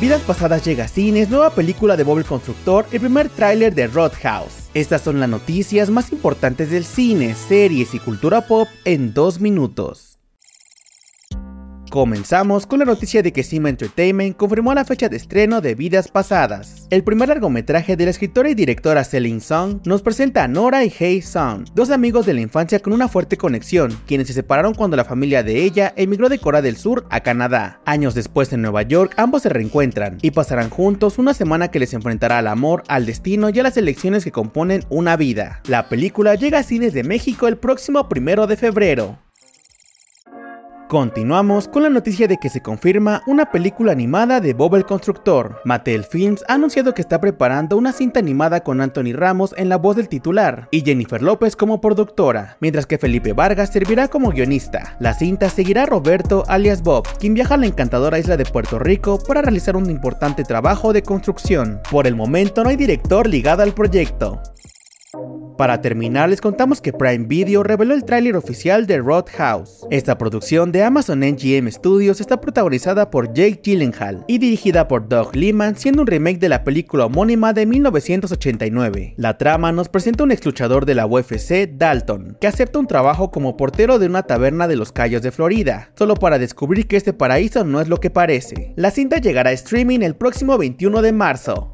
Vidas Pasadas llega a cines, nueva película de Bob el Constructor, el primer tráiler de Roadhouse. Estas son las noticias más importantes del cine, series y cultura pop en dos minutos. Comenzamos con la noticia de que Sima Entertainment confirmó la fecha de estreno de Vidas Pasadas. El primer largometraje de la escritora y directora Celine Song nos presenta a Nora y Hei Song, dos amigos de la infancia con una fuerte conexión, quienes se separaron cuando la familia de ella emigró de Corea del Sur a Canadá. Años después en Nueva York, ambos se reencuentran y pasarán juntos una semana que les enfrentará al amor, al destino y a las elecciones que componen una vida. La película llega a cines de México el próximo primero de febrero. Continuamos con la noticia de que se confirma una película animada de Bob el Constructor. Mattel Films ha anunciado que está preparando una cinta animada con Anthony Ramos en la voz del titular y Jennifer López como productora, mientras que Felipe Vargas servirá como guionista. La cinta seguirá a Roberto alias Bob, quien viaja a la encantadora isla de Puerto Rico para realizar un importante trabajo de construcción. Por el momento no hay director ligado al proyecto. Para terminar, les contamos que Prime Video reveló el tráiler oficial de Roadhouse. Esta producción de Amazon NGM Studios está protagonizada por Jake Gyllenhaal y dirigida por Doug Liman, siendo un remake de la película homónima de 1989. La trama nos presenta un ex luchador de la UFC, Dalton, que acepta un trabajo como portero de una taberna de los Cayos de Florida, solo para descubrir que este paraíso no es lo que parece. La cinta llegará a streaming el próximo 21 de marzo.